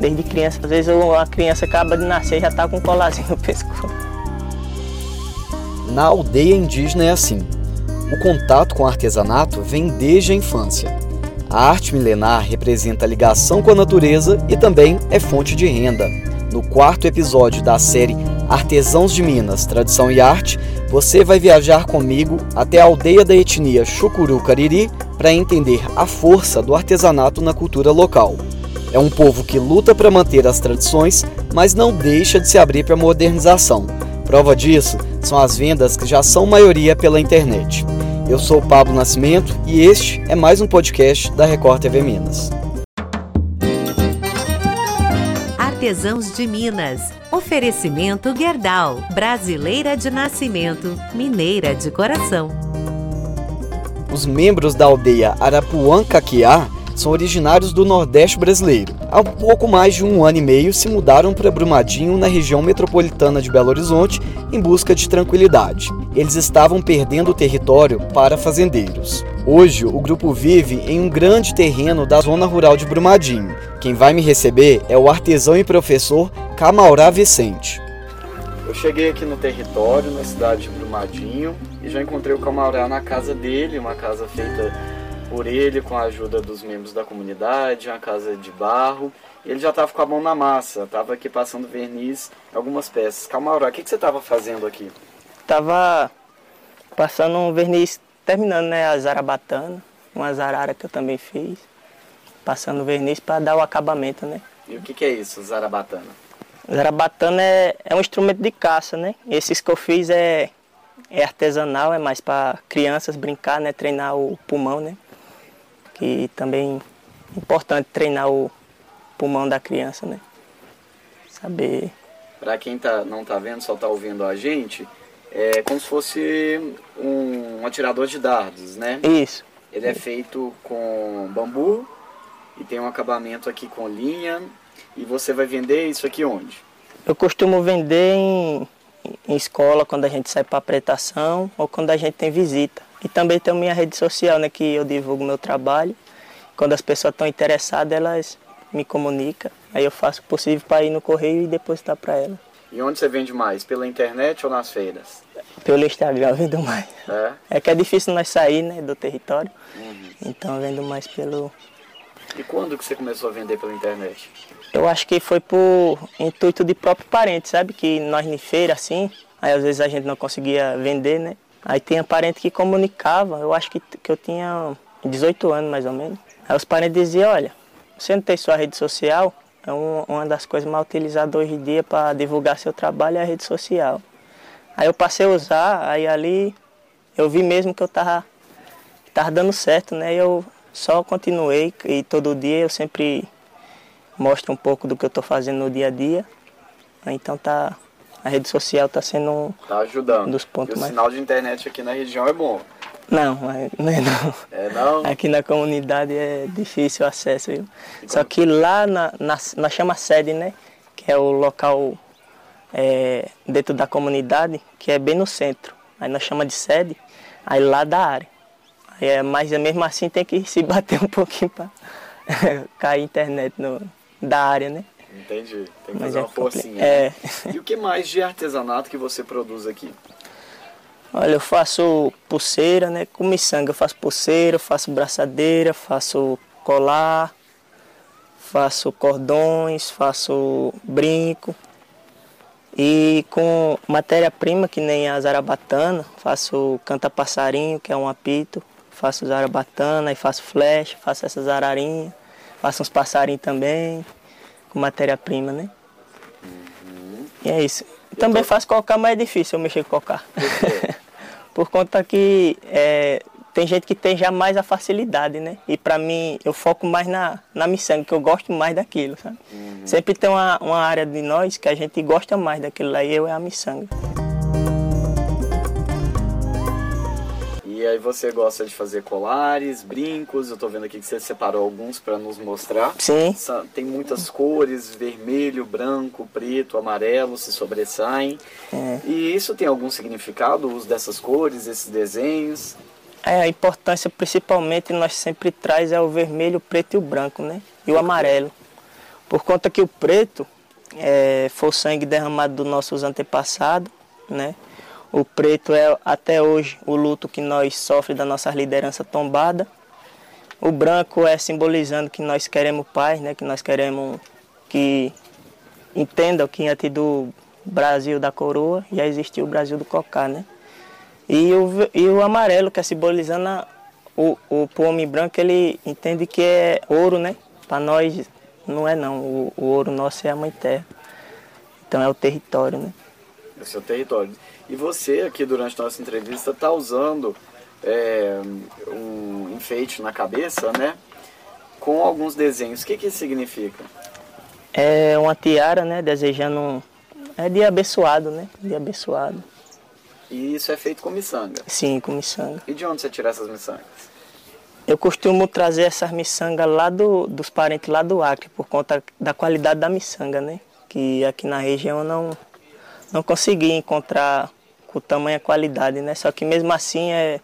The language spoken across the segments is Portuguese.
Desde criança, às vezes a criança acaba de nascer e já está com um colazinho no pescoço. Na aldeia indígena é assim. O contato com o artesanato vem desde a infância. A arte milenar representa a ligação com a natureza e também é fonte de renda. No quarto episódio da série Artesãos de Minas, Tradição e Arte, você vai viajar comigo até a aldeia da etnia Chucuru Cariri para entender a força do artesanato na cultura local. É um povo que luta para manter as tradições, mas não deixa de se abrir para a modernização. Prova disso são as vendas que já são maioria pela internet. Eu sou o Pablo Nascimento e este é mais um podcast da Record TV Minas. Artesãos de Minas. Oferecimento Gerdau. Brasileira de nascimento, mineira de coração. Os membros da aldeia Arapuã Caquiá são originários do Nordeste brasileiro. Há pouco mais de um ano e meio se mudaram para Brumadinho, na região metropolitana de Belo Horizonte, em busca de tranquilidade. Eles estavam perdendo o território para fazendeiros. Hoje, o grupo vive em um grande terreno da zona rural de Brumadinho. Quem vai me receber é o artesão e professor Camaurá Vicente. Eu cheguei aqui no território, na cidade de Brumadinho, e já encontrei o Camaurá na casa dele, uma casa feita por ele com a ajuda dos membros da comunidade, uma casa de barro. Ele já estava com a mão na massa, estava aqui passando verniz em algumas peças. Camaurá, o que, que você estava fazendo aqui? Tava passando um verniz, terminando né, a zarabatana, uma zarara que eu também fiz. Passando verniz para dar o acabamento, né? E o que, que é isso, zarabatana? Zarabatana é, é um instrumento de caça, né? Esses que eu fiz é, é artesanal, é mais para crianças brincar, né? Treinar o pulmão, né? Que também é importante treinar o pulmão da criança, né? Saber. Para quem tá, não tá vendo, só tá ouvindo a gente, é como se fosse um, um atirador de dardos, né? Isso. Ele é feito com bambu e tem um acabamento aqui com linha. E você vai vender isso aqui onde? Eu costumo vender em, em escola quando a gente sai para apretação ou quando a gente tem visita. E também tenho minha rede social, né, que eu divulgo meu trabalho. Quando as pessoas estão interessadas, elas me comunicam. Aí eu faço o possível para ir no correio e depositar para ela. E onde você vende mais? Pela internet ou nas feiras? Pelo Instagram eu vendo mais. É? É que é difícil nós sair né, do território. Uhum. Então eu vendo mais pelo. E quando que você começou a vender pela internet? Eu acho que foi por intuito de próprio parente, sabe? Que nós em feira assim, aí às vezes a gente não conseguia vender, né? Aí tinha parente que comunicava, eu acho que, que eu tinha 18 anos mais ou menos. Aí os parentes diziam, olha, você não tem sua rede social, é um, uma das coisas mais utilizadas hoje em dia para divulgar seu trabalho é a rede social. Aí eu passei a usar, aí ali eu vi mesmo que eu tava, tava dando certo, né? E eu só continuei e todo dia eu sempre mostro um pouco do que eu estou fazendo no dia a dia. Então tá, a rede social está sendo um, tá ajudando. dos pontos e o mais... sinal de internet aqui na região é bom. Não, não é não. É não? Aqui na comunidade é difícil o acesso, viu? Só que lá na, na, na chama sede, né? Que é o local é, dentro da comunidade, que é bem no centro. Aí nós chama de sede, aí lá da área. Aí é, mas mesmo assim tem que se bater um pouquinho para cair a internet no, da área, né? Entendi. Tem que Mas fazer é uma forcinha. É. Né? E o que mais de artesanato que você produz aqui? Olha, eu faço pulseira, né? Com miçanga eu faço pulseira, faço braçadeira, faço colar, faço cordões, faço brinco. E com matéria-prima, que nem a zarabatana, faço canta-passarinho, que é um apito, faço zarabatana, e faço flecha, faço essas ararinhas, faço uns passarinhos também com matéria-prima, né? Uhum. E é isso. Também tô... faço cocar, mas é difícil eu mexer com cocar. Por conta que é, tem gente que tem já mais a facilidade, né? E para mim, eu foco mais na, na missão, que eu gosto mais daquilo, sabe? Uhum. Sempre tem uma, uma área de nós que a gente gosta mais daquilo lá, e eu é a missão. Aí você gosta de fazer colares, brincos, eu tô vendo aqui que você separou alguns para nos mostrar. Sim. Tem muitas cores, vermelho, branco, preto, amarelo, se sobressaem. É. E isso tem algum significado, o uso dessas cores, esses desenhos? É, a importância principalmente nós sempre traz é o vermelho, o preto e o branco, né? E o amarelo. Por conta que o preto é, foi o sangue derramado dos nossos antepassados, né? O preto é até hoje o luto que nós sofremos da nossa liderança tombada. O branco é simbolizando que nós queremos paz, né? Que nós queremos que entendam que antes do Brasil da coroa já existiu o Brasil do cocá, né? E o, e o amarelo, que é simbolizando a, o, o homem branco, ele entende que é ouro, né? Para nós não é não, o, o, ouro nosso é a mãe terra. Então é o território, né? É o seu território. E você aqui durante a nossa entrevista está usando é, um enfeite na cabeça, né? Com alguns desenhos. O que, que isso significa? É uma tiara, né? Desejando. É de abençoado, né? De abençoado. E isso é feito com miçanga? Sim, com miçanga. E de onde você tira essas miçangas? Eu costumo trazer essas miçangas lá do, dos parentes lá do Acre, por conta da qualidade da miçanga, né? Que aqui na região eu não, não consegui encontrar com tamanha qualidade, né? Só que mesmo assim é,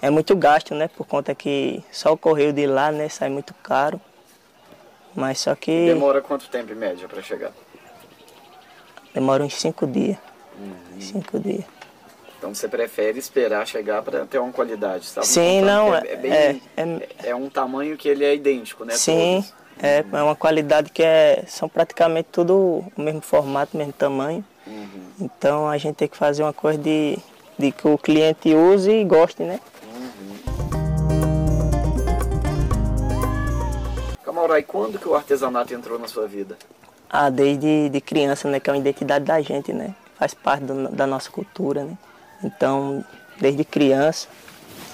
é muito gasto, né? Por conta que só o correio de lá, né? Sai muito caro. Mas só que... Demora quanto tempo em média para chegar? Demora uns cinco dias. Uhum. Cinco dias. Então você prefere esperar chegar para ter uma qualidade, sabe? Sim, não, é, é, bem, é, é, é, um tamanho que ele é idêntico, né? Sim, é, é uma qualidade que é, são praticamente tudo o mesmo formato, mesmo tamanho. Então a gente tem que fazer uma coisa de, de que o cliente use e goste, né? Uhum. Camaurai, quando que o artesanato entrou na sua vida? Ah, desde de criança, né? Que é uma identidade da gente, né? Faz parte do, da nossa cultura, né? Então, desde criança,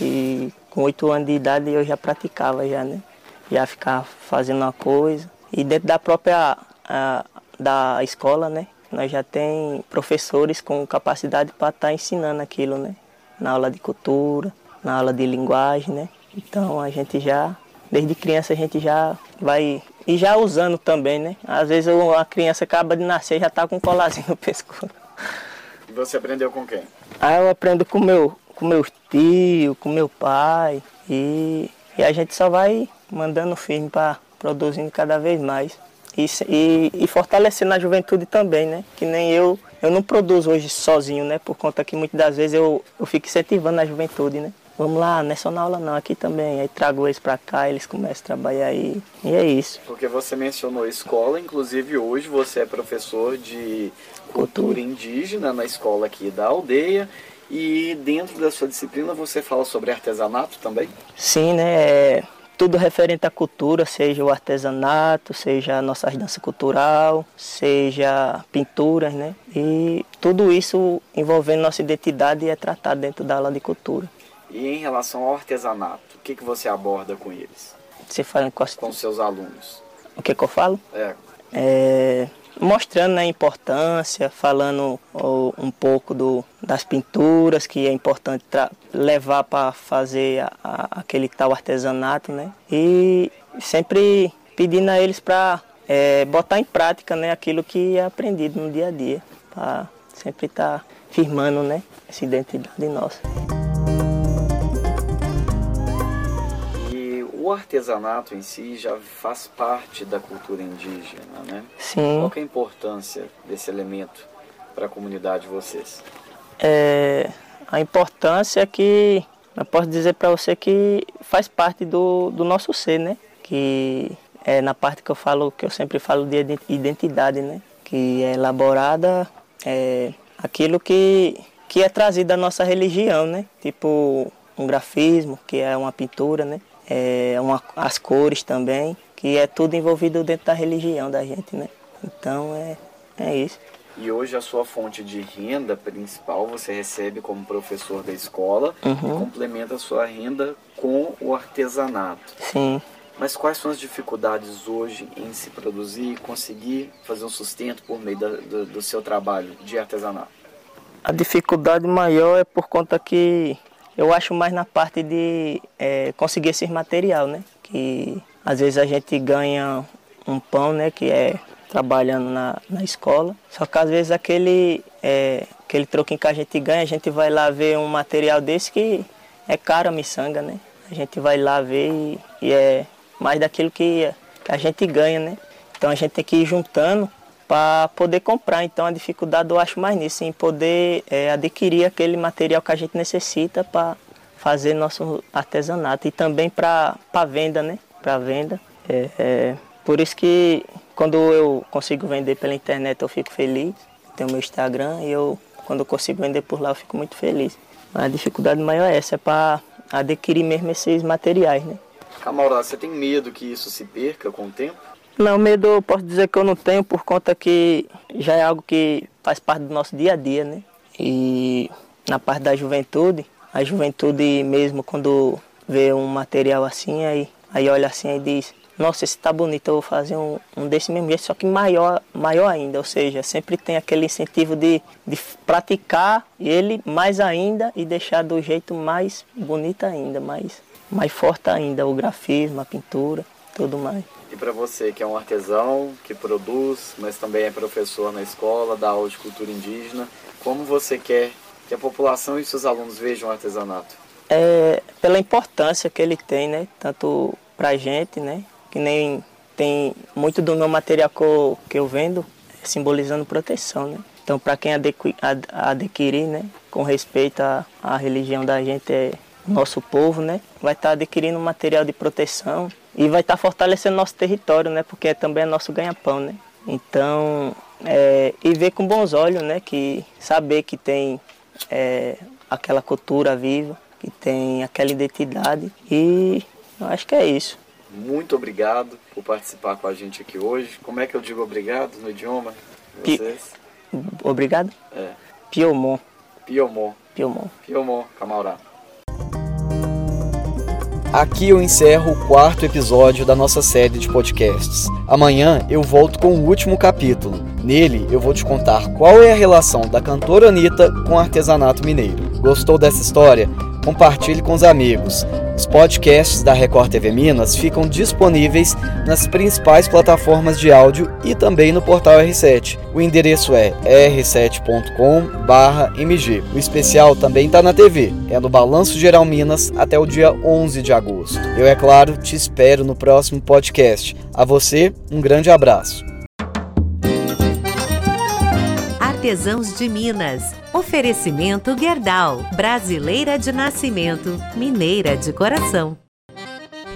e com oito anos de idade eu já praticava já, né? Já ficava fazendo uma coisa. E dentro da própria a, da escola, né? Nós já tem professores com capacidade para estar tá ensinando aquilo, né? Na aula de cultura, na aula de linguagem, né? Então a gente já, desde criança a gente já vai e já usando também, né? Às vezes a criança acaba de nascer e já está com um colarzinho no pescoço. E você aprendeu com quem? Aí eu aprendo com meu, com meus tios, com meu pai e, e a gente só vai mandando firme para produzindo cada vez mais. E, e, e fortalecendo a juventude também, né? Que nem eu, eu não produzo hoje sozinho, né? Por conta que muitas das vezes eu, eu fico incentivando a juventude, né? Vamos lá, não é só na aula não, aqui também. Aí trago eles para cá, eles começam a trabalhar aí. E é isso. Porque você mencionou escola, inclusive hoje você é professor de cultura indígena na escola aqui da aldeia. E dentro da sua disciplina você fala sobre artesanato também? Sim, né? Tudo referente à cultura, seja o artesanato, seja a nossa dança cultural, seja pinturas, né? E tudo isso envolvendo nossa identidade é tratado dentro da aula de cultura. E em relação ao artesanato, o que, que você aborda com eles? Você fala com, com seus alunos? O que, que eu falo? É. é mostrando né, a importância, falando oh, um pouco do, das pinturas que é importante levar para fazer a, a, aquele tal artesanato, né? E sempre pedindo a eles para é, botar em prática né, aquilo que é aprendido no dia a dia, para sempre estar tá firmando né, essa identidade nossa. O artesanato em si já faz parte da cultura indígena, né? Sim. Qual é a importância desse elemento para a comunidade de vocês? É, a importância é que eu posso dizer para você que faz parte do, do nosso ser, né? Que é na parte que eu falo, que eu sempre falo de identidade, né? Que é elaborada é, aquilo que, que é trazido da nossa religião, né? Tipo um grafismo, que é uma pintura, né? É, uma, as cores também, que é tudo envolvido dentro da religião da gente, né? Então é, é isso. E hoje a sua fonte de renda principal você recebe como professor da escola uhum. e complementa a sua renda com o artesanato. Sim. Mas quais são as dificuldades hoje em se produzir e conseguir fazer um sustento por meio da, do, do seu trabalho de artesanato? A dificuldade maior é por conta que eu acho mais na parte de é, conseguir esse material, né? Que às vezes a gente ganha um pão, né? Que é trabalhando na, na escola. Só que às vezes aquele, é, aquele troquinho que a gente ganha, a gente vai lá ver um material desse que é caro a miçanga, né? A gente vai lá ver e, e é mais daquilo que, que a gente ganha, né? Então a gente tem que ir juntando para poder comprar. Então a dificuldade eu acho mais nisso, em poder é, adquirir aquele material que a gente necessita para fazer nosso artesanato e também para venda, né? Para venda. É, é, por isso que quando eu consigo vender pela internet eu fico feliz. Tenho meu Instagram e eu quando eu consigo vender por lá eu fico muito feliz. A dificuldade maior é essa, é para adquirir mesmo esses materiais, né? Camaura, você tem medo que isso se perca com o tempo? Não, medo eu posso dizer que eu não tenho por conta que já é algo que faz parte do nosso dia a dia, né? E na parte da juventude, a juventude mesmo quando vê um material assim, aí, aí olha assim e diz, nossa, esse tá bonito, eu vou fazer um, um desse mesmo jeito, só que maior, maior ainda, ou seja, sempre tem aquele incentivo de, de praticar ele mais ainda e deixar do jeito mais bonito ainda, mais, mais forte ainda, o grafismo, a pintura, tudo mais. E para você que é um artesão, que produz, mas também é professor na escola, dá aula de cultura indígena, como você quer que a população e seus alunos vejam o artesanato? É, pela importância que ele tem, né? Tanto para a gente, né? Que nem tem muito do meu material que eu, que eu vendo simbolizando proteção, né? Então, para quem adquirir, né, com respeito à, à religião da gente, é nosso povo, né, vai estar tá adquirindo material de proteção e vai estar tá fortalecendo nosso território, né? Porque também é nosso ganha-pão, né? Então, é, e ver com bons olhos, né? Que saber que tem é, aquela cultura viva, que tem aquela identidade e eu acho que é isso. Muito obrigado por participar com a gente aqui hoje. Como é que eu digo obrigado no idioma? Vocês? Obrigado? É. Piomon. Piomon. Piomon. Piomon, Camaurá. Aqui eu encerro o quarto episódio da nossa série de podcasts. Amanhã eu volto com o último capítulo. Nele eu vou te contar qual é a relação da cantora Anitta com o artesanato mineiro. Gostou dessa história? Compartilhe com os amigos. Os podcasts da Record TV Minas ficam disponíveis nas principais plataformas de áudio e também no portal R7. O endereço é r7.com/mg. O especial também está na TV. É no Balanço Geral Minas até o dia 11 de agosto. Eu, é claro, te espero no próximo podcast. A você, um grande abraço. Artesãos de Minas. Oferecimento Gerdau. Brasileira de nascimento, mineira de coração.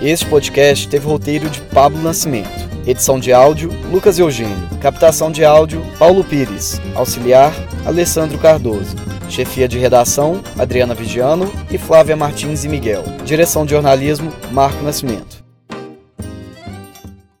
Este podcast teve roteiro de Pablo Nascimento. Edição de áudio, Lucas Eugênio. Captação de áudio, Paulo Pires. Auxiliar, Alessandro Cardoso. Chefia de redação, Adriana Vigiano e Flávia Martins e Miguel. Direção de jornalismo, Marco Nascimento.